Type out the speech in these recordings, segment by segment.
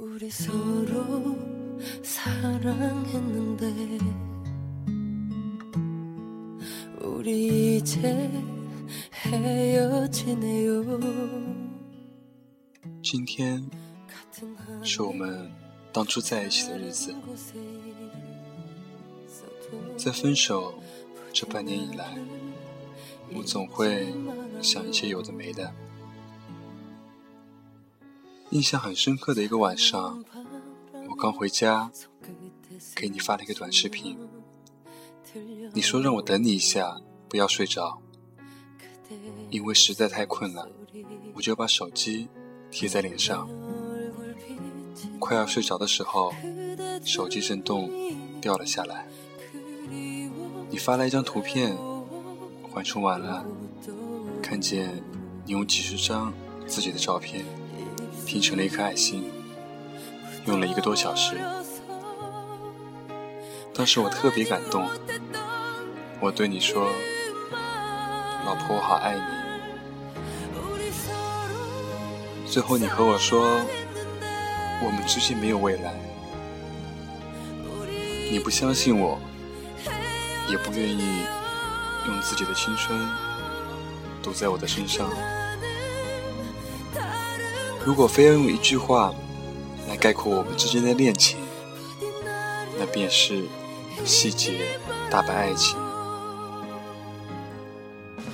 우리 서로 사랑했는데 우리 이제 헤어지네요 今天 같은 하늘 是我们当初在一起的日子， 다른 곳에 있어도 在分手这半年以来，我总会想一些有的没的。 印象很深刻的一个晚上，我刚回家，给你发了一个短视频，你说让我等你一下，不要睡着，因为实在太困了，我就把手机贴在脸上。快要睡着的时候，手机震动掉了下来。你发来一张图片，缓冲完了，看见你用几十张自己的照片拼成了一颗爱心，用了一个多小时。当时我特别感动，我对你说：“老婆，我好爱你。”最后你和我说，我们之间没有未来。你不相信我，也不愿意用自己的青春赌在我的身上。如果非要用一句话来概括我们之间的恋情，那便是细节打败爱情。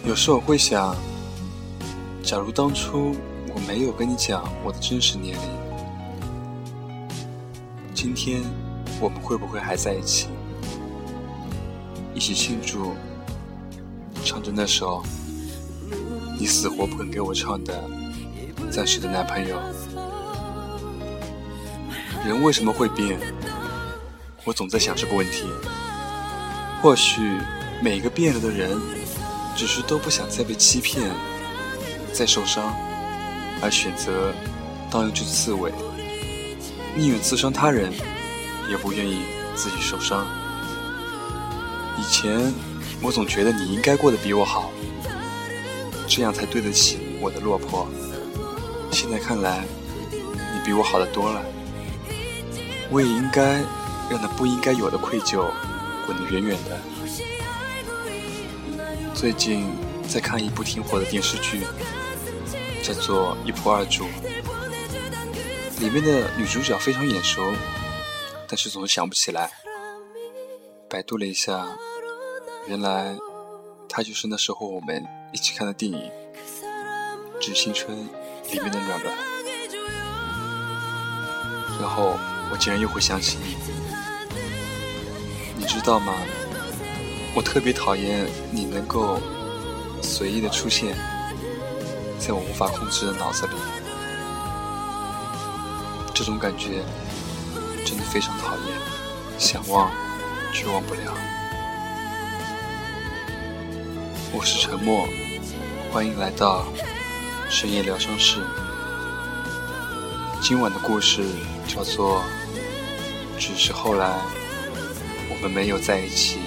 有时我会想，假如当初我没有跟你讲我的真实年龄，今天我们会不会还在一起，一起庆祝，唱着那首你死活不肯给我唱的《暂时的男朋友》？人为什么会变？我总在想这个问题。或许每一个变了的人，只是都不想再被欺骗，再受伤，而选择当一只刺猬，宁愿刺伤他人，也不愿意自己受伤。以前我总觉得你应该过得比我好，这样才对得起我的落魄。现在看来，你比我好得多了，我也应该让那不应该有的愧疚滚得远远的。最近在看一部挺火的电视剧，叫做《一仆二主》，里面的女主角非常眼熟，但是总是想不起来。百度了一下，原来她就是那时候我们一起看的电影《致青春》里面的暖暖。然后我竟然又会想起你，你知道吗？我特别讨厌你能够随意的出现在我无法控制的脑子里，这种感觉真的非常讨厌，想忘却忘不了。我是沉默，欢迎来到深夜疗伤室。今晚的故事叫做《只是后来我们没有在一起》。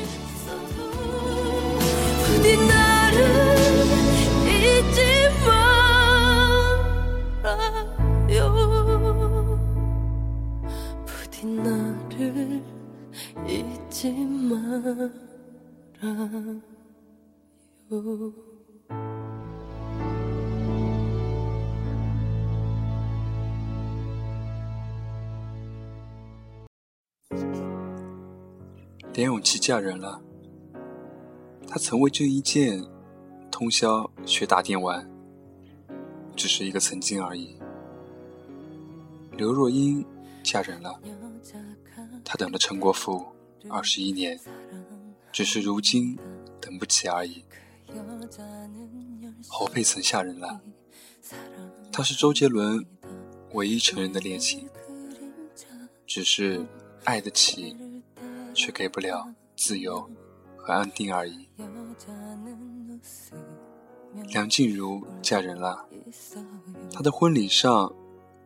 부디 나를 잊지 말아요 连咏琪嫁人了。她曾为这一件通宵学打电玩，只是一个曾经而已。刘若英嫁人了，她等了陈国富二十一年，只是如今等不起而已。侯佩岑嫁人了，她是周杰伦唯一承认的恋情，只是爱得起，却给不了自由和安定而已。梁静茹嫁人了，她的婚礼上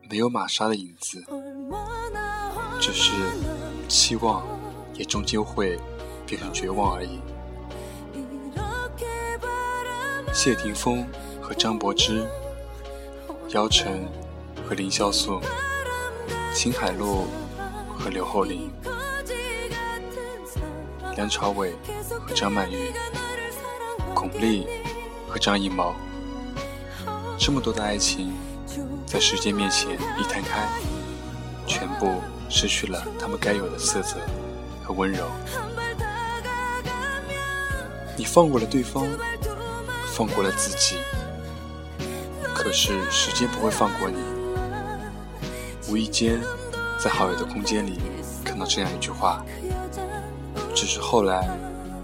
没有玛莎的影子，只是期望也终究会变成绝望而已。谢霆锋和张柏芝，姚晨和凌潇肃，秦海璐和刘厚霖，梁朝伟和张曼玉，巩俐和张艺谋，这么多的爱情，在时间面前一摊开，全部失去了他们该有的色泽和温柔。你放过了对方，放过了自己，可是时间不会放过你。无意间，在好友的空间里看到这样一句话，只是后来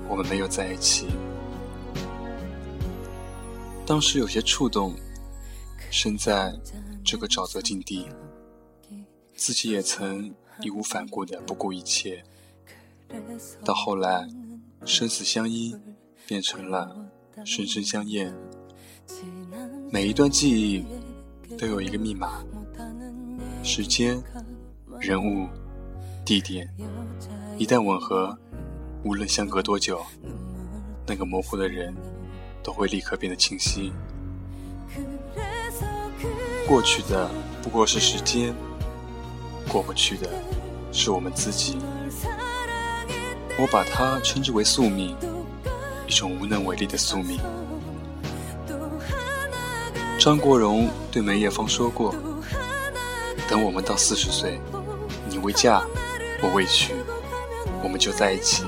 我们没有在一起。当时有些触动，身在这个沼泽境地，自己也曾义无反顾的不顾一切，到后来生死相依。变成了深深相厌。每一段记忆都有一个密码，时间、人物、地点，一旦吻合，无论相隔多久，那个模糊的人都会立刻变得清晰。过去的不过是时间，过不去的是我们自己。我把它称之为宿命。一种无能为力的宿命。张国荣对梅艳芳说过：“等我们到四十岁，你未嫁，我未娶，我们就在一起。”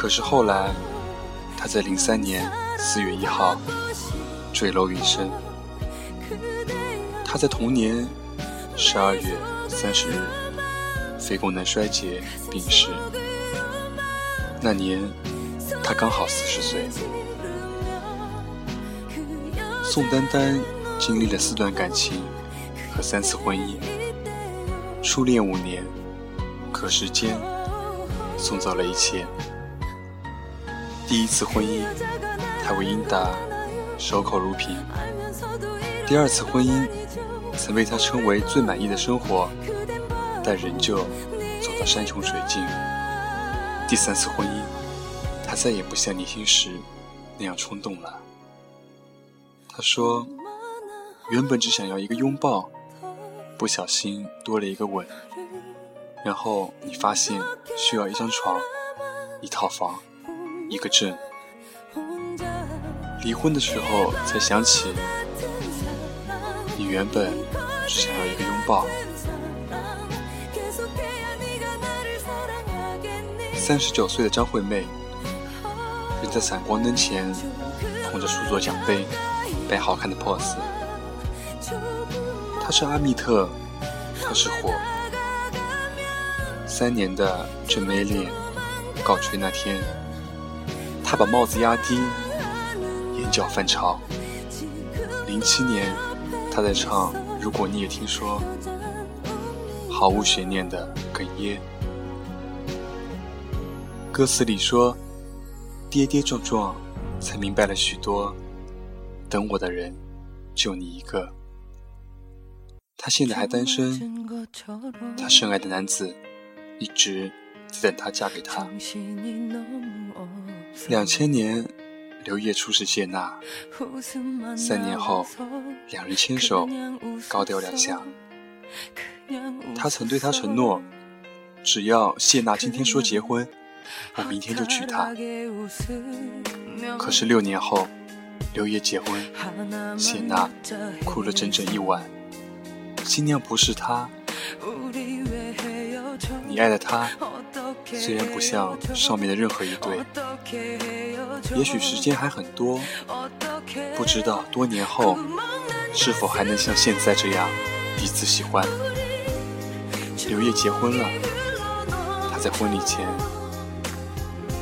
可是后来，他在零三年四月一号坠楼殒身。他在同年十二月三十日肺功能衰竭病逝。那年。他刚好四十岁。宋丹丹经历了四段感情和三次婚姻，初恋五年，可时间送走了一切。第一次婚姻，他为英达守口如瓶；第二次婚姻，曾被他称为最满意的生活，但仍旧走到山穷水尽。第三次婚姻。他再也不像年轻时那样冲动了。他说：“原本只想要一个拥抱，不小心多了一个吻。然后你发现需要一张床、一套房、一个镇。离婚的时候才想起，你原本只想要一个拥抱。”三十九岁的张惠妹。人在闪光灯前，捧着数座奖杯，摆好看的 pose。她是阿密特，她是火。三年的真没脸告吹那天，他把帽子压低，眼角泛潮。零七年，他在唱《如果你也听说》，毫无悬念的哽咽。歌词里说。跌跌撞撞，才明白了许多。等我的人，就你一个。他现在还单身，他深爱的男子一直在等她嫁给他。两千年，刘烨初识谢娜，三年后，两人牵手，高调亮相。他曾对她承诺，只要谢娜今天说结婚。我明天就娶她。可是六年后，刘烨结婚，谢娜哭了整整一晚。新娘不是她，你爱的她，虽然不像上面的任何一对，也许时间还很多，不知道多年后是否还能像现在这样彼此喜欢。刘烨结婚了，他在婚礼前。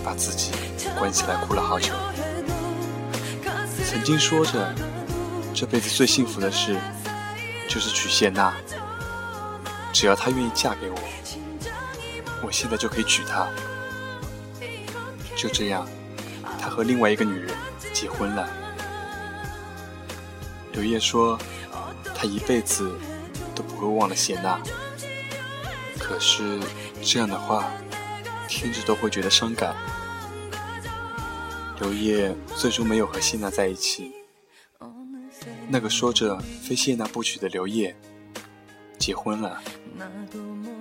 把自己关起来哭了好久。曾经说着，这辈子最幸福的事就是娶谢娜。只要她愿意嫁给我，我现在就可以娶她。就这样，他和另外一个女人结婚了。刘烨说，他一辈子都不会忘了谢娜。可是这样的话，听着都会觉得伤感。刘烨最终没有和谢娜在一起。那个说着非谢娜不娶的刘烨，结婚了，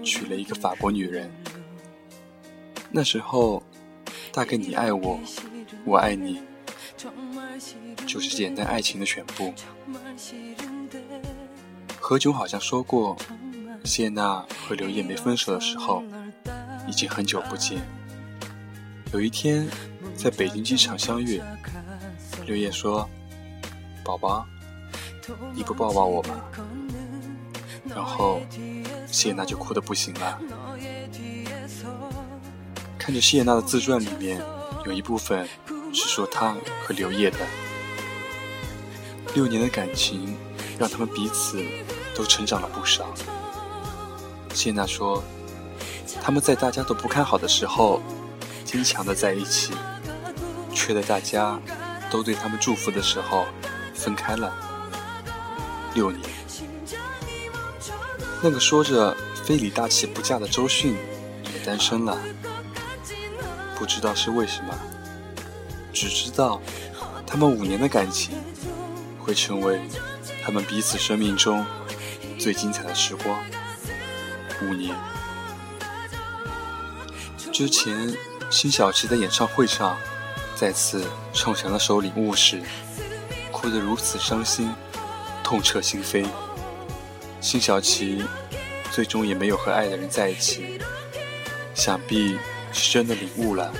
娶了一个法国女人。那时候，大概你爱我，我爱你，就是简单爱情的全部。何炅好像说过，谢娜和刘烨没分手的时候，已经很久不见。有一天，在北京机场相遇，刘烨说：“宝宝，你不抱抱我吗？”然后，谢娜就哭得不行了。看着谢娜的自传里面，有一部分是说她和刘烨的六年的感情，让他们彼此都成长了不少。谢娜说，他们在大家都不看好的时候，坚强的在一起，却在大家都对他们祝福的时候分开了。六年，那个说着非礼大器不嫁的周迅也单身了。不知道是为什么，只知道他们五年的感情会成为他们彼此生命中最精彩的时光。五年之前，辛晓琪在演唱会上再次唱响那首《领悟》时，哭得如此伤心，痛彻心扉。辛晓琪最终也没有和爱的人在一起，想必。是真的领悟了，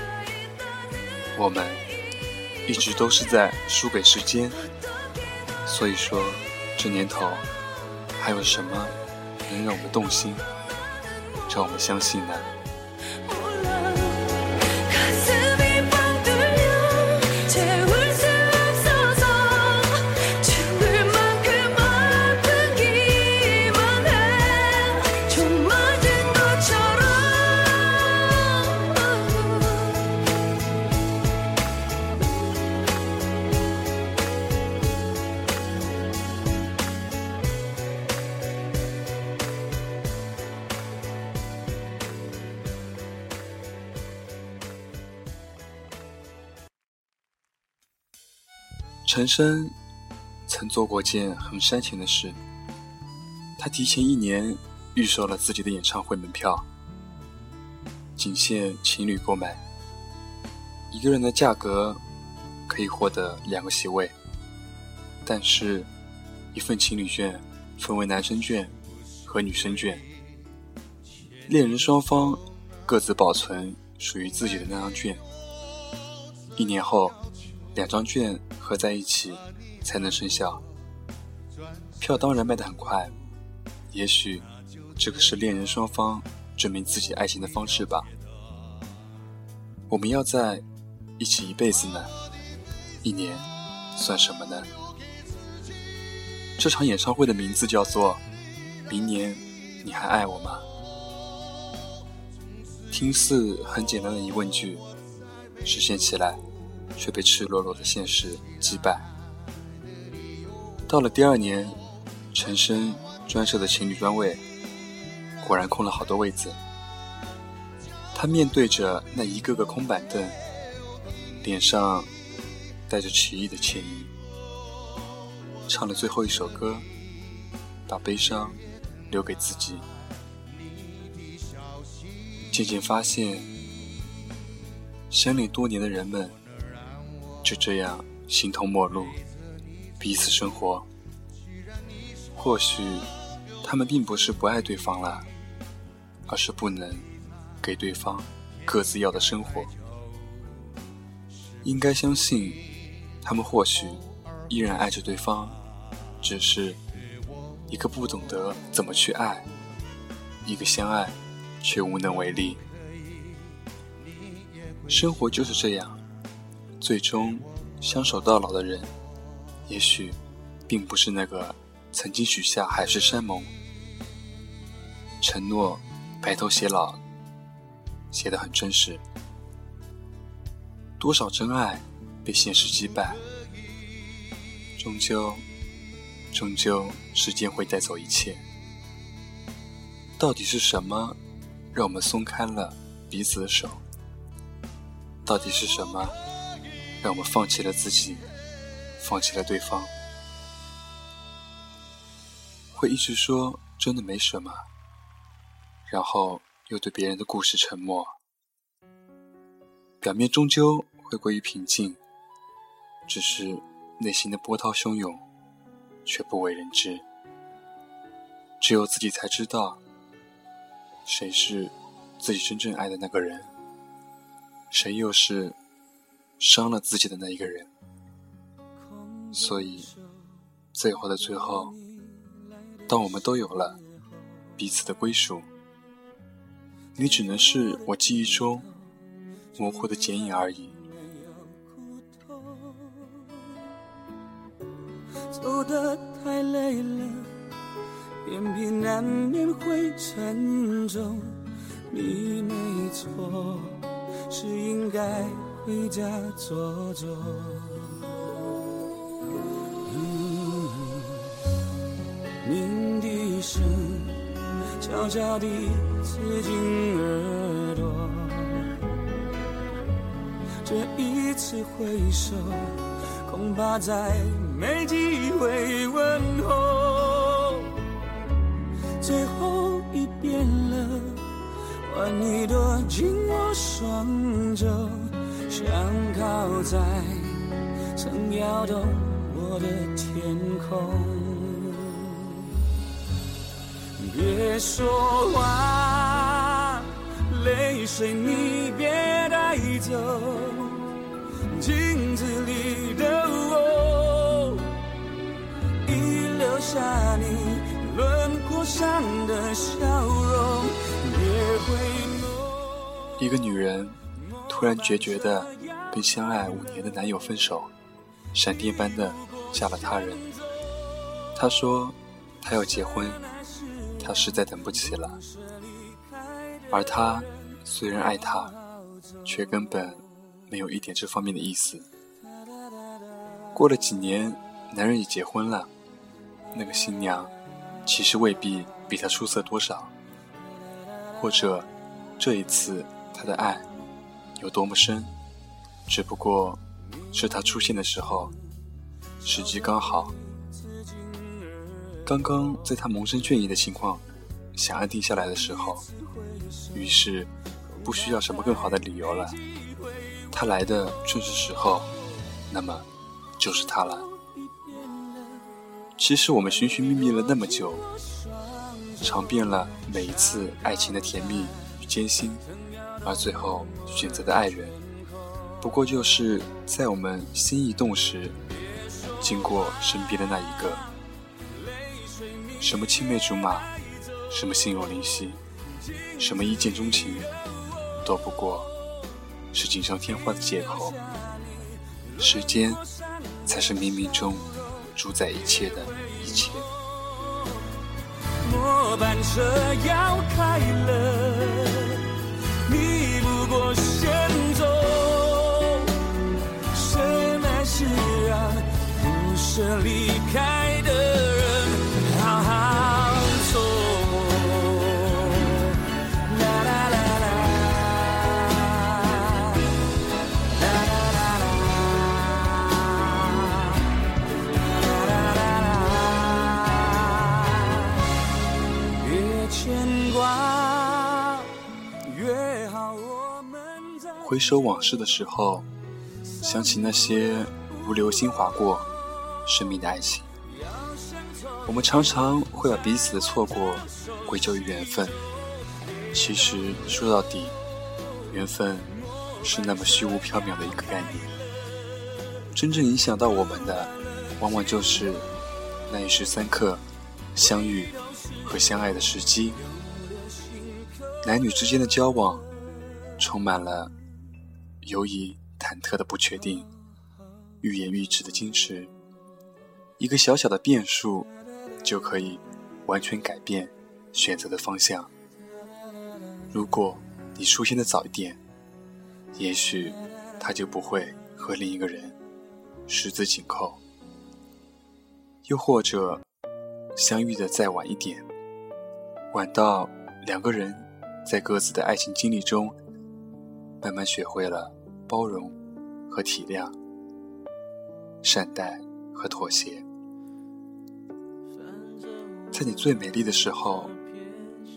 我们一直都是在输给时间。所以说，这年头还有什么能让我们动心，让我们相信呢？陈升曾做过件很煽情的事，他提前一年预售了自己的演唱会门票，仅限情侣购买，一个人的价格可以获得两个席位，但是，一份情侣券分为男生券和女生券，恋人双方各自保存属于自己的那张券，一年后，两张券。合在一起才能生效。票当然卖得很快，也许这个是恋人双方证明自己爱情的方式吧。我们要在一起一辈子呢，一年算什么呢？这场演唱会的名字叫做《明年你还爱我吗》。听似很简单的疑问句，实现起来。却被赤裸裸的现实击败。到了第二年，陈升专设的情侣专位果然空了好多位子。他面对着那一个个空板凳，脸上带着奇异的歉意，唱了最后一首歌，把悲伤留给自己。渐渐发现，相恋多年的人们。就这样形同陌路，彼此生活。或许他们并不是不爱对方了，而是不能给对方各自要的生活。应该相信，他们或许依然爱着对方，只是一个不懂得怎么去爱，一个相爱却无能为力。生活就是这样。最终相守到老的人，也许并不是那个曾经许下海誓山盟、承诺白头偕老，写得很真实。多少真爱被现实击败，终究，终究，时间会带走一切。到底是什么让我们松开了彼此的手？到底是什么？让我们放弃了自己，放弃了对方，会一直说真的没什么，然后又对别人的故事沉默，表面终究会归于平静，只是内心的波涛汹涌，却不为人知。只有自己才知道，谁是自己真正爱的那个人，谁又是伤了自己的那一个人。所以，最后的最后，当我们都有了彼此的归属，你只能是我记忆中模糊的剪影而已。走得太累了，眼皮难免会沉重。你没错，是应该回家坐坐。鸣笛声悄悄地刺进耳朵，这一次挥手，恐怕再没机会问候。最后一遍了，换你躲进我双肘，想靠在曾摇动我的天空。别说话，泪水你别带走。镜子里的我，已留下你轮廓上的笑容。别回眸。一个女人突然决绝的跟相爱五年的男友分手，闪电般的嫁了他人。她说，她要结婚。他实在等不起了，而他虽然爱他，却根本没有一点这方面的意思。过了几年，男人也结婚了，那个新娘其实未必比他出色多少，或者这一次他的爱有多么深，只不过是他出现的时候时机刚好。刚刚在他萌生倦意的情况想安定下来的时候，于是不需要什么更好的理由了。他来的正是时候，那么就是他了。其实我们寻寻觅觅了那么久，尝遍了每一次爱情的甜蜜与艰辛，而最后选择的爱人，不过就是在我们心一动时，经过身边的那一个。什么青梅竹马，什么心有灵犀，什么一见钟情，都不过是锦上添花的借口。时间才是冥冥中主宰一切的一切。末班车要开了，不舍离开的人？回首往事的时候，想起那些如流星划过生命的爱情，我们常常会把彼此的错过归咎于缘分。其实说到底，缘分是那么虚无缥缈的一个概念。真正影响到我们的，往往就是那一时三刻相遇和相爱的时机。男女之间的交往，充满了。犹疑、忐忑的不确定，欲言欲止的矜持，一个小小的变数，就可以完全改变选择的方向。如果你出现的早一点，也许他就不会和另一个人十指紧扣；又或者相遇的再晚一点，晚到两个人在各自的爱情经历中，慢慢学会了。包容和体谅，善待和妥协，在你最美丽的时候，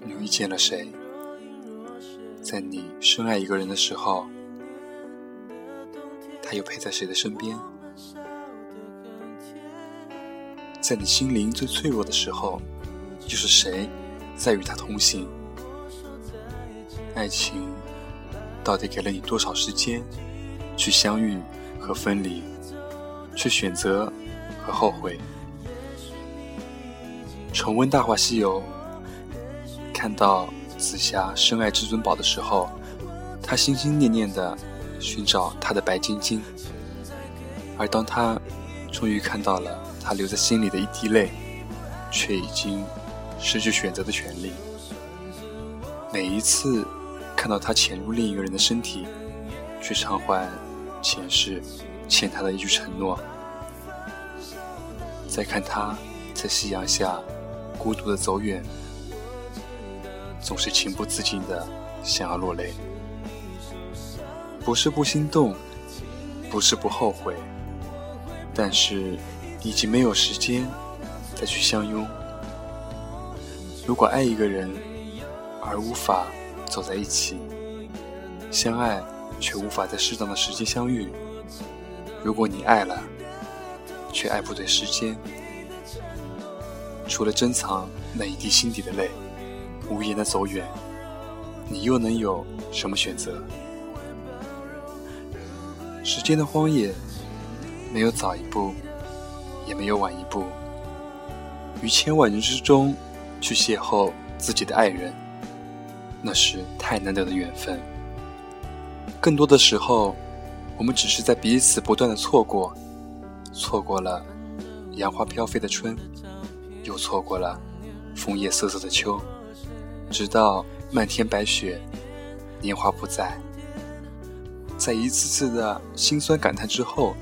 你遇见了谁？在你深爱一个人的时候，他又陪在谁的身边？在你心灵最脆弱的时候，又是谁在与他同行？爱情到底给了你多少时间去相遇和分离，去选择和后悔？重温《大话西游》，看到紫霞深爱至尊宝的时候，她心心念念的寻找他的白晶晶，而当他终于看到了他留在心里的一滴泪，却已经失去选择的权利。每一次看到他潜入另一个人的身体，去偿还前世欠他的一句承诺，再看他在夕阳下。孤独的走远，总是情不自禁的想要落泪。不是不心动，不是不后悔，但是已经没有时间再去相拥。如果爱一个人而无法走在一起，相爱却无法在适当的时间相遇，如果你爱了，却爱不对时间。除了珍藏那一滴心底的泪，无言的走远，你又能有什么选择？时间的荒野，没有早一步，也没有晚一步。于千万人之中去邂逅自己的爱人，那是太难得的缘分。更多的时候，我们只是在彼此不断的错过，错过了杨花飘飞的春。又错过了枫叶瑟瑟的秋，直到漫天白雪，年华不再，在一次次的心酸感叹之后，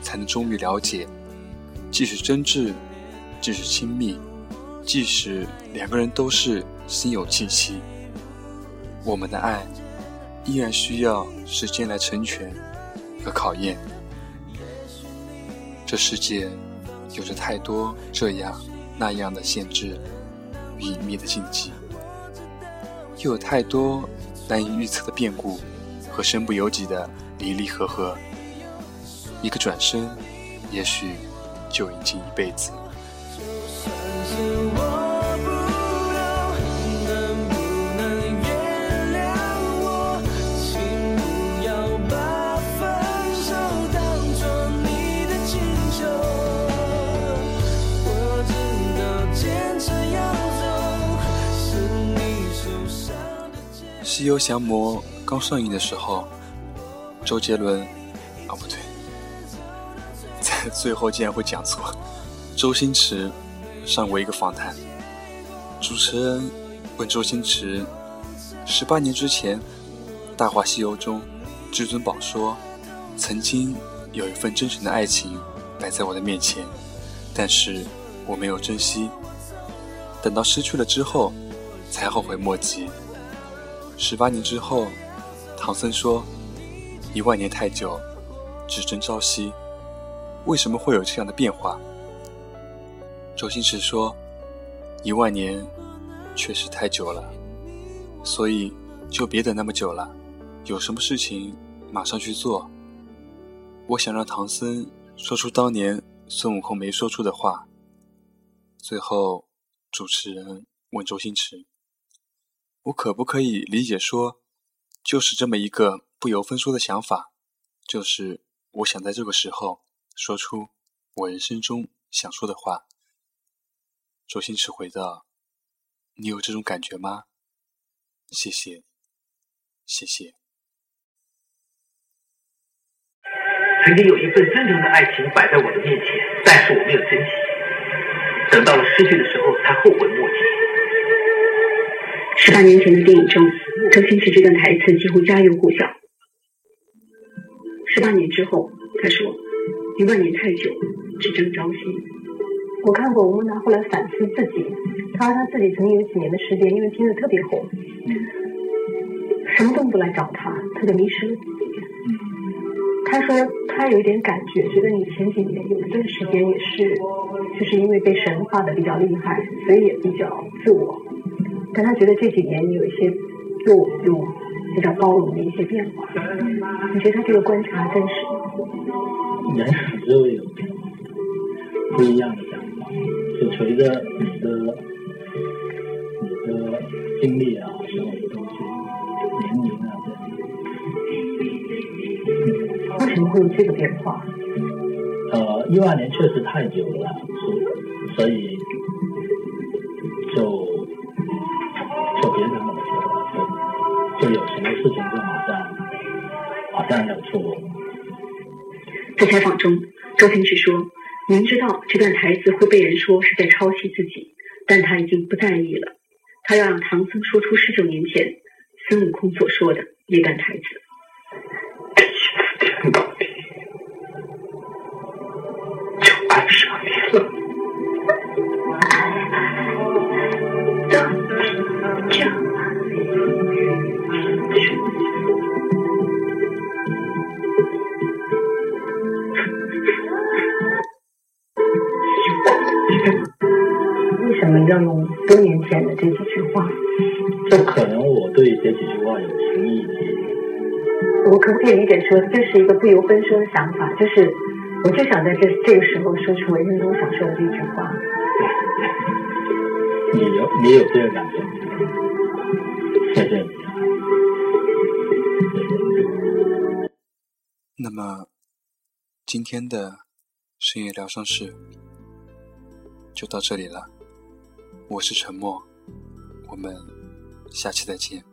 才能终于了解，即使真挚，即使亲密，即使两个人都是心有戚戚，我们的爱依然需要时间来成全和考验。这世界。有着太多这样那样的限制与隐秘的禁忌，又有太多难以预测的变故和身不由己的离离合合。一个转身，也许就已经一辈子。《西游降魔》刚上映的时候，周杰伦，啊不对，在最后竟然会讲错，周星驰上过一个访谈，主持人问周星驰，十八年之前，《大话西游》中，至尊宝说，曾经有一份真诚的爱情摆在我的面前，但是我没有珍惜，等到失去了之后，才后悔莫及。十八年之后，唐僧说：“一万年太久，只争朝夕。为什么会有这样的变化？”周星驰说：“一万年确实太久了，所以就别等那么久了，有什么事情马上去做。”我想让唐僧说出当年孙悟空没说出的话。最后，主持人问周星驰。我可不可以理解说，就是这么一个不由分说的想法，就是我想在这个时候说出我人生中想说的话。周星驰回道：“你有这种感觉吗？”谢谢，谢谢。曾经有一份真诚的爱情摆在我的面前，但是我没有珍惜，等到了失去的时候，才后悔莫及。十八年前的电影中，周星驰这段台词几乎家喻户晓。十八年之后，他说：“一万年太久，只争朝夕。”我看过，吴孟达后来反思自己，他说他自己曾经有几年的时间，因为片子特别红，什么都不来找他，他就迷失了自己。他说他有一点感觉，觉得你前几年有一段时间也是就是因为被神化的比较厉害，所以也比较自我。但他觉得这几年有一些对我有比较包容的一些变化，你觉得他这个观察真实吗？人始终会有变化，不一样的想法，就随着你的你的经历啊，所有的东西，年龄啊这样。为什么会有这个变化？呃，一万年确实太久了，所所以在采访中，周星驰说：“明知道这段台词会被人说是在抄袭自己，但他已经不在意了。他要让唐僧说出十九年前孙悟空所说的那段台词。天到底就爱上你了。什么要用多年前的这几句话？就可能我对这几句话有情意结。我可不可以理解说，这是一个不由分说的想法？就是，我就想在这这个时候说出我人生中想说的这句话。你有你有这个感觉？谢谢你。那么，今天的深夜疗伤室就到这里了。我是沉默，我们下期再见。